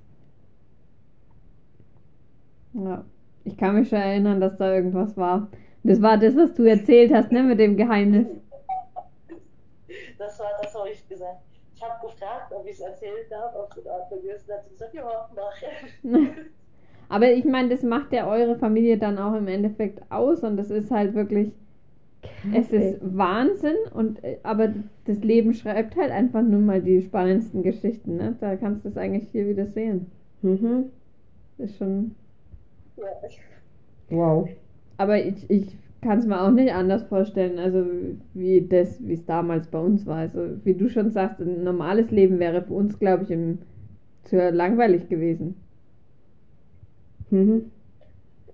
Ja. Ich kann mich schon erinnern, dass da irgendwas war. Das war das, was du erzählt hast, ne, mit dem Geheimnis.
Das war das, was ich gesagt habe gefragt, ob ich es erzählen darf, ob es in Ordnung ist. Und hat sie gesagt, ja, mach. <laughs>
Aber ich meine, das macht ja eure Familie dann auch im Endeffekt aus und das ist halt wirklich, es ist Wahnsinn und äh, aber das Leben schreibt halt einfach nur mal die spannendsten Geschichten, ne? Da kannst du es eigentlich hier wieder sehen.
Mhm.
Das ist schon.
Ja.
Wow.
Aber ich, ich kann es mir auch nicht anders vorstellen, also wie das, wie es damals bei uns war. Also wie du schon sagst, ein normales Leben wäre für uns, glaube ich, im, zu langweilig gewesen.
Mhm.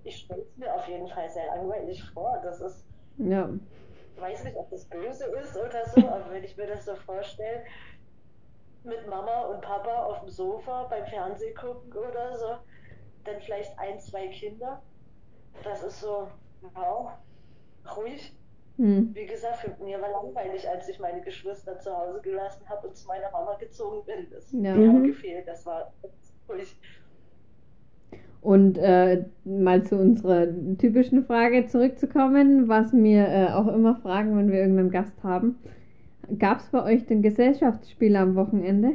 Ich stelle es mir auf jeden Fall sehr langweilig vor. Das ist,
Ja.
ich weiß nicht, ob das böse ist oder so, aber wenn ich mir das so vorstelle, mit Mama und Papa auf dem Sofa beim Fernsehen gucken oder so, dann vielleicht ein, zwei Kinder. Das ist so, wow, ruhig.
Hm.
Wie gesagt, für mir war langweilig, als ich meine Geschwister zu Hause gelassen habe und zu meiner Mama gezogen bin. Das,
Ja.
Haben
Mhm.
gefehlt, das war ruhig.
Und äh, mal zu unserer typischen Frage zurückzukommen, was wir äh, auch immer fragen, wenn wir irgendeinen Gast haben. Gab es bei euch den Gesellschaftsspiel am Wochenende?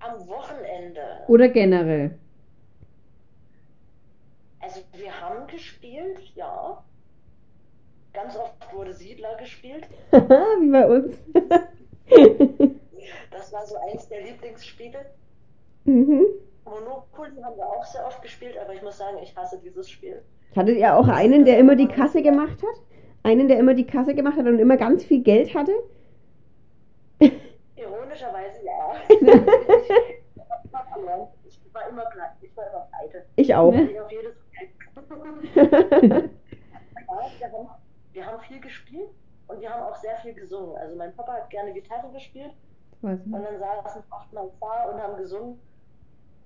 Am Wochenende,
Oder generell?
Also wir haben gespielt, ja. Ganz oft wurde Siedler gespielt. <laughs>
Wie bei uns. <laughs>
Das war so eins der Lieblingsspiele.
mhm.
Monopoly haben wir auch sehr oft gespielt, aber ich muss sagen, ich hasse dieses Spiel.
Hattet ihr auch einen, der immer die Kasse gemacht hat? Einen, der immer die Kasse gemacht hat und immer ganz viel Geld hatte?
Ironischerweise ja. <laughs> ich war immer pleite. Ich war immer pleite.
Ich auch.
Ne?
Ich auf jedes wir, haben, wir haben viel gespielt und wir haben auch sehr viel gesungen. Also mein Papa hat gerne Gitarre gespielt und dann saßen wir oftmals da und haben gesungen.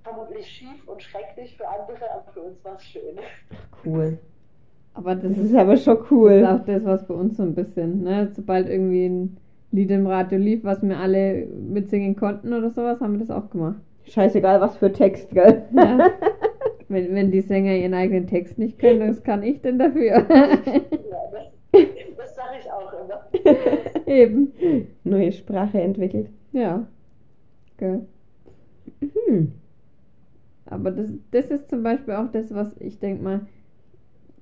Vermutlich schief und schrecklich für andere, aber für uns war es schön.
Cool.
Aber das ist,
aber schon
das ist
cool.
auch das, was bei uns so ein bisschen, ne? Sobald irgendwie ein Lied im Radio lief, was wir alle mitsingen konnten oder sowas, haben wir das auch gemacht.
Scheißegal, was für Text, gell?
Ja. <laughs> wenn, wenn die Sänger ihren eigenen Text nicht können, was kann ich denn dafür?
Ja, das, <laughs> das sage ich auch immer. <laughs>
Eben.
Neue Sprache entwickelt.
Ja. Gell.
Hm.
Aber das, das ist zum Beispiel auch das, was ich denke mal,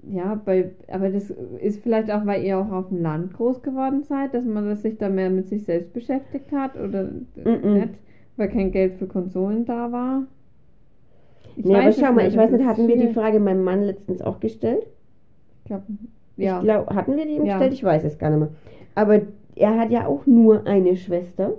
ja, bei, aber das ist vielleicht auch, weil ihr auch auf dem Land groß geworden seid, dass man das sich da mehr mit sich selbst beschäftigt hat oder
Mm-mm.
nicht, weil kein Geld für Konsolen da war. Ich
Nee, aber schau mal, ich weiß nicht, hatten wir die. Frage meinem Mann letztens auch gestellt?
Ich glaub, ja.
Ich glaube, hatten wir die ihm
Ja.
gestellt? Ich weiß es gar nicht mehr. Aber er hat ja auch nur eine Schwester.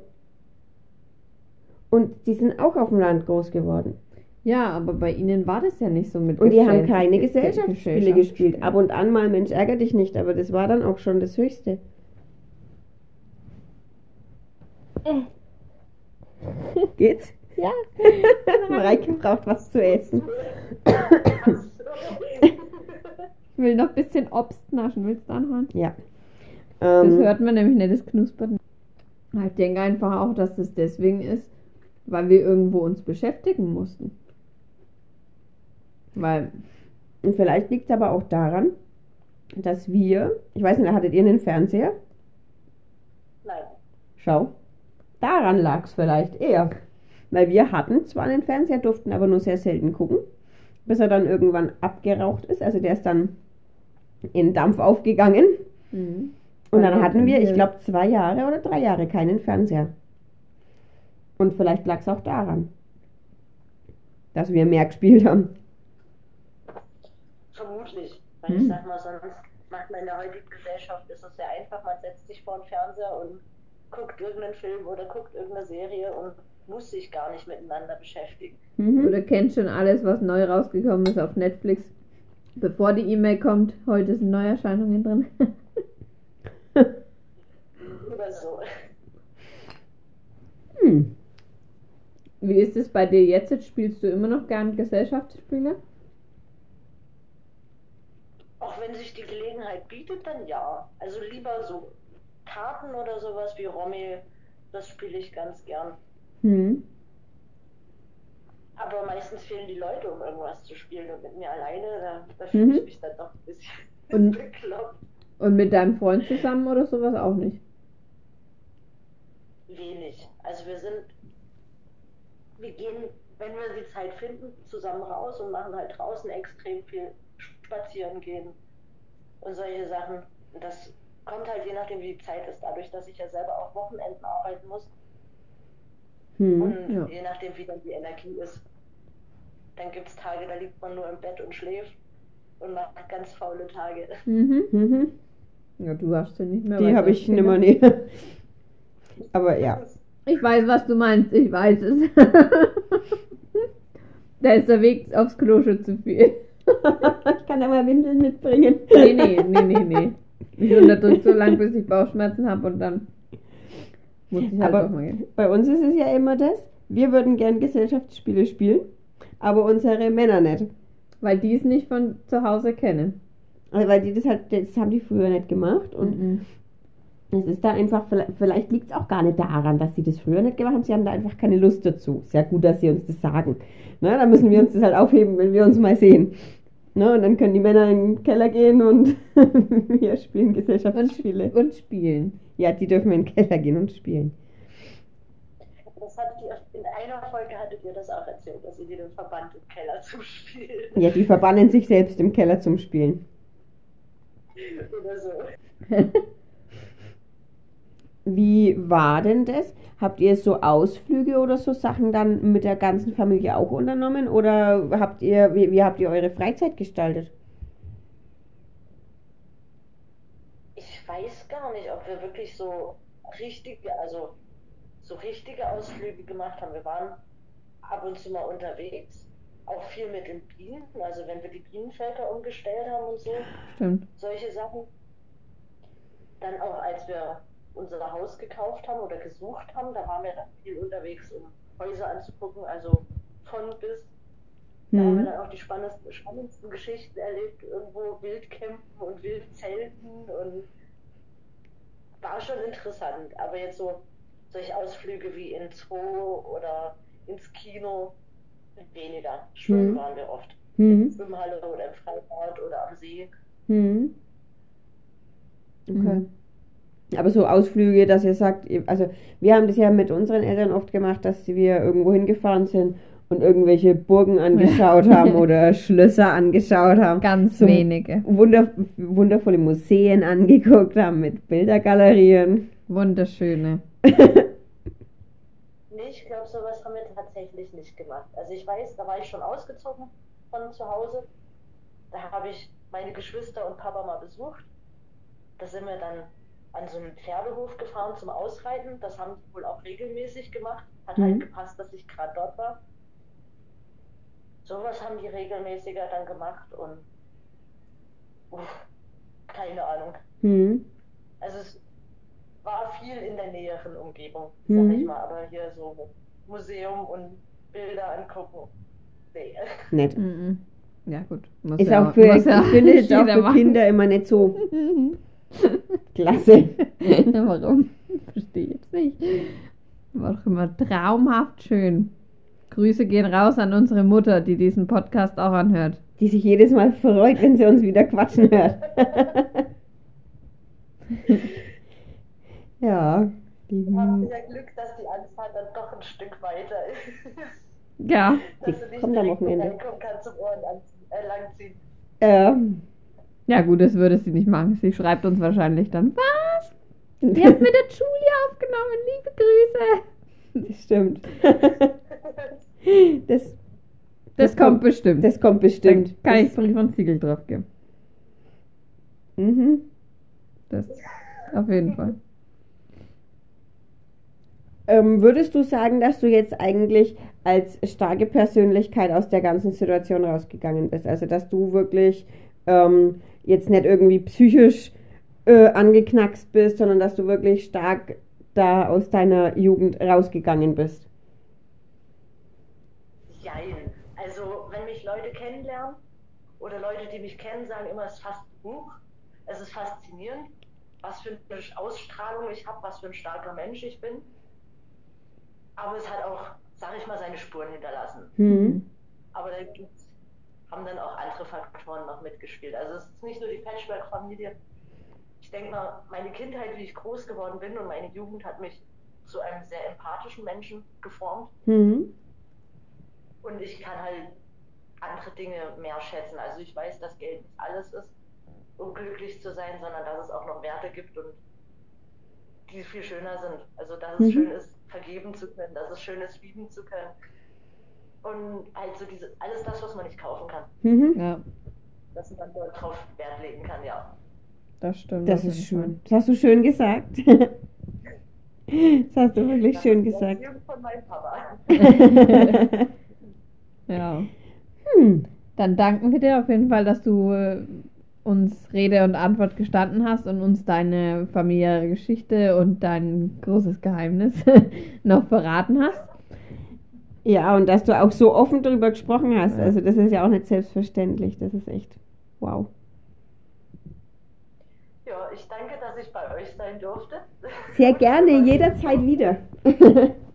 Und die sind auch auf dem Land groß geworden.
ja, aber bei ihnen war das ja nicht so mit
Und die haben keine
Ge-
Gesellschaftsspiele gespielt. Ab und an mal, Mensch, ärger dich nicht, aber das war dann auch schon das Höchste. Geht's? Ja. <laughs> Mareike braucht was zu essen.
Ich will noch ein bisschen Obst naschen. Willst du anhören?
Ja.
Das
Ähm,
hört man nämlich nicht, das Knuspern. Ich denke einfach auch, dass das deswegen ist, weil wir irgendwo uns beschäftigen mussten. Weil,
und vielleicht liegt es aber auch daran, dass wir, ich weiß nicht, hattet ihr einen Fernseher?
Nein.
Schau. Daran lag es vielleicht eher. Weil wir hatten zwar einen Fernseher, durften aber nur sehr selten gucken, bis er dann irgendwann abgeraucht ist. Also der ist dann in Dampf aufgegangen.
mhm.
Und dann hatten wir, ich glaube, zwei Jahre oder drei Jahre keinen Fernseher. Und vielleicht lag es auch daran, dass wir mehr gespielt haben.
Vermutlich. Weil
Hm.
ich sag mal, sonst macht man in der heutigen Gesellschaft, ist es sehr einfach, man setzt sich vor den Fernseher und guckt irgendeinen Film oder guckt irgendeine Serie und muss sich gar nicht miteinander beschäftigen.
Mhm.
oder kennt schon alles, was neu rausgekommen ist auf Netflix. Bevor die E-Mail kommt, heute sind Neuerscheinungen drin. <laughs>
Oder so.
Hm.
Wie ist es bei dir jetzt? Jetzt Spielst du immer noch gern Gesellschaftsspiele?
Auch wenn sich die Gelegenheit bietet, dann ja. Also lieber so Karten oder sowas wie Romy, das spiele ich ganz gern.
Hm.
Aber Aber meistens fehlen die Leute, um irgendwas zu spielen. Und mit mir alleine, da, da fühle
Mhm.
ich mich dann doch ein bisschen <laughs>
Und-
bekloppt.
Und mit deinem Freund zusammen oder sowas auch nicht?
Wenig. Also wir sind, wir gehen, wenn wir die Zeit finden, zusammen raus und machen halt draußen extrem viel spazieren gehen und solche Sachen. Und das kommt halt je nachdem, wie die Zeit ist. Dadurch, dass ich ja selber auch Wochenenden arbeiten muss
Hm.
und
ja.
je nachdem, wie dann die Energie ist. Dann gibt es Tage, da liegt man nur im Bett und schläft und macht ganz faule Tage.
Mhm.
Mhm.
Ja, du hast sie nicht mehr.
Die habe ich nimmer näher. <laughs> Aber ja.
Ich weiß, was du meinst. Ich weiß es. <laughs> da ist der Weg aufs Klo schon zu viel. <laughs>
ich kann ja mal Windeln mitbringen.
Nee, nee, nee, nee, nee. Ich unterdrück so lange, bis ich Bauchschmerzen habe und dann halt
Aber-. Bei uns ist es ja immer das, wir würden gern Gesellschaftsspiele spielen, aber unsere Männer nicht.
Weil die es nicht von zu Hause kennen.
Also, Weil die das halt, das haben die früher nicht gemacht und
Mhm.
es ist da einfach, vielleicht, liegt es auch gar nicht daran, dass sie das früher nicht gemacht haben, sie haben da einfach keine Lust dazu. Sehr gut, dass sie uns das sagen. Ne, dann müssen wir uns das halt aufheben, wenn wir uns mal sehen. Ne, und dann können die Männer in den Keller gehen und <laughs> wir spielen
Und,
Gesellschaftsspiele.
und spielen.
Ja, die dürfen in den Keller gehen und spielen.
Das hattet ihr, in einer Folge hattet ihr das auch erzählt, dass ihr den Verband im Keller zum Spielen
Ja, die verbannen sich selbst im Keller zum Spielen.
oder so. <laughs>
Wie war denn das? Habt ihr so Ausflüge oder so Sachen dann mit der ganzen Familie auch unternommen? Oder habt ihr, wie, wie habt ihr eure Freizeit gestaltet?
Ich weiß gar nicht, ob wir wirklich so richtige, also so richtige Ausflüge gemacht haben. Wir waren ab und zu mal unterwegs. Auch viel mit den Bienen, also wenn wir die Bienenfelder umgestellt haben und so,
Stimmt.
solche Sachen. Dann auch als wir unser Haus gekauft haben oder gesucht haben, da waren wir dann viel unterwegs, um Häuser anzugucken, also von bis. Da haben wir
Hm.
dann auch die spannendsten, spannendsten Geschichten erlebt, irgendwo Wildcampen und Wildzelten und war schon interessant. Aber jetzt so solche Ausflüge wie in Zoo oder ins Kino weniger. Schwimmen
Hm.
waren wir oft.
Hm.
Schwimmhalle oder im Freibad oder am See.
Hm. Okay.
Mhm.
Aber so Ausflüge, dass ihr sagt, also wir haben das ja mit unseren Eltern oft gemacht, dass wir irgendwo hingefahren sind und irgendwelche Burgen angeschaut haben <laughs> oder Schlösser angeschaut haben.
Ganz
So
wenige.
Wunder, wundervolle Museen angeguckt haben mit Bildergalerien.
Wunderschöne. <laughs>
Nee, ich glaube, sowas haben wir tatsächlich nicht gemacht. Also ich weiß, da war ich schon ausgezogen von zu Hause. Da habe ich meine Geschwister und Papa mal besucht. Da sind wir dann an so einen Pferdehof gefahren zum Ausreiten. Das haben sie wohl auch regelmäßig gemacht. Hat
Mhm.
halt gepasst, dass ich gerade dort war. Sowas haben die regelmäßiger dann gemacht und uff, keine Ahnung.
Hm.
Also es war viel in der näheren Umgebung,
Mhm.
sag ich mal, aber hier so Museum und Bilder angucken. Nee.
Nett.
Mhm. Ja, gut. Muss
Ist
ja,
auch für,
muss ja
ich finde es auch für
machen.
Kinder immer nicht so <laughs> klasse.
Warum? <laughs> Verstehe ich jetzt nicht. War doch immer traumhaft schön. Grüße gehen raus an unsere Mutter, die diesen Podcast auch anhört.
Die sich jedes Mal freut, wenn sie uns wieder quatschen hört. <laughs> ja. Die,
Wir haben ja Glück, dass die Anfahrt dann doch ein Stück weiter ist.
Ja,
dass
Die
du nicht
kommt am
direkt
Wochenende.
kannst zum Ohren anziehen, äh, langziehen.
äh,
ja gut, das würde sie nicht machen. Sie schreibt uns wahrscheinlich dann, was? Ihr habt <laughs> mit der Julia aufgenommen, liebe Grüße.
das stimmt. <laughs> das,
Das, kommt bestimmt.
das kommt bestimmt.
Da kann ich
Das,
Brief und Siegel drauf geben.
mhm.
Das auf jeden Fall.
ähm, würdest du sagen, dass du jetzt eigentlich als starke Persönlichkeit aus der ganzen Situation rausgegangen bist? Also, dass du wirklich ähm, jetzt nicht irgendwie psychisch äh, angeknackst bist, sondern dass du wirklich stark da aus deiner Jugend rausgegangen bist?
Jein. Also, wenn mich Leute kennenlernen oder Leute, die mich kennen, sagen immer, es ist fast ein Buch. Es ist faszinierend, was für eine Ausstrahlung ich habe, was für ein starker Mensch ich bin. Aber es hat auch, sag ich mal, seine Spuren hinterlassen.
Hm.
Aber da haben dann auch andere Faktoren noch mitgespielt. Also es ist nicht nur die Patchwork-Familie. Ich denke mal, meine Kindheit, wie ich groß geworden bin und meine Jugend hat mich zu einem sehr empathischen Menschen geformt.
Hm.
Und ich kann halt andere Dinge mehr schätzen. Also ich weiß, dass Geld nicht alles ist, um glücklich zu sein, sondern dass es auch noch Werte gibt und die viel schöner sind. Also dass es
Mhm.
schön ist, vergeben zu können, dass es schön ist, lieben zu können. Und halt so diese, alles das, was man nicht kaufen kann,
Mhm.
Ja,
dass man dort drauf Wert legen kann, ja.
das stimmt.
Das
auf
ist schön. Das hast du schön gesagt. <laughs> Das hast du wirklich
Das
schön
ist
gesagt.
Von meinem Papa. <laughs> <laughs>
Ja.
hm.
Dann danken wir dir auf jeden Fall, dass du äh, uns Rede und Antwort gestanden hast und uns deine familiäre Geschichte und dein großes Geheimnis <laughs> noch verraten hast.
Ja, und dass du auch so offen darüber gesprochen hast.
Ja.
Also das ist ja auch nicht selbstverständlich. Das ist echt wow.
Ja, ich danke, dass ich bei euch sein durfte.
Sehr gerne, <laughs> jederzeit wieder. <laughs>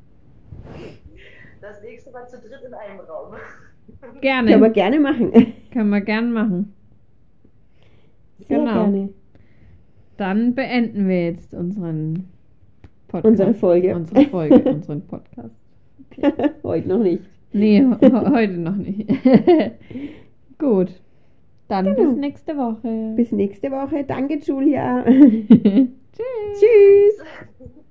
Das nächste Mal zu dritt in einem Raum. <laughs>
Gerne.
Können wir gerne machen.
Können wir gern machen.
Sehr
Genau.
gerne.
Dann beenden wir jetzt unseren Podcast.
Unsere Folge.
Unsere Folge, <laughs> unseren Podcast. <laughs>
Heute noch nicht.
Nee, heute noch nicht. Gut. Dann
Genau.
bis nächste Woche.
Bis nächste Woche. Danke, Julia.
Tschüss.
Tschüss.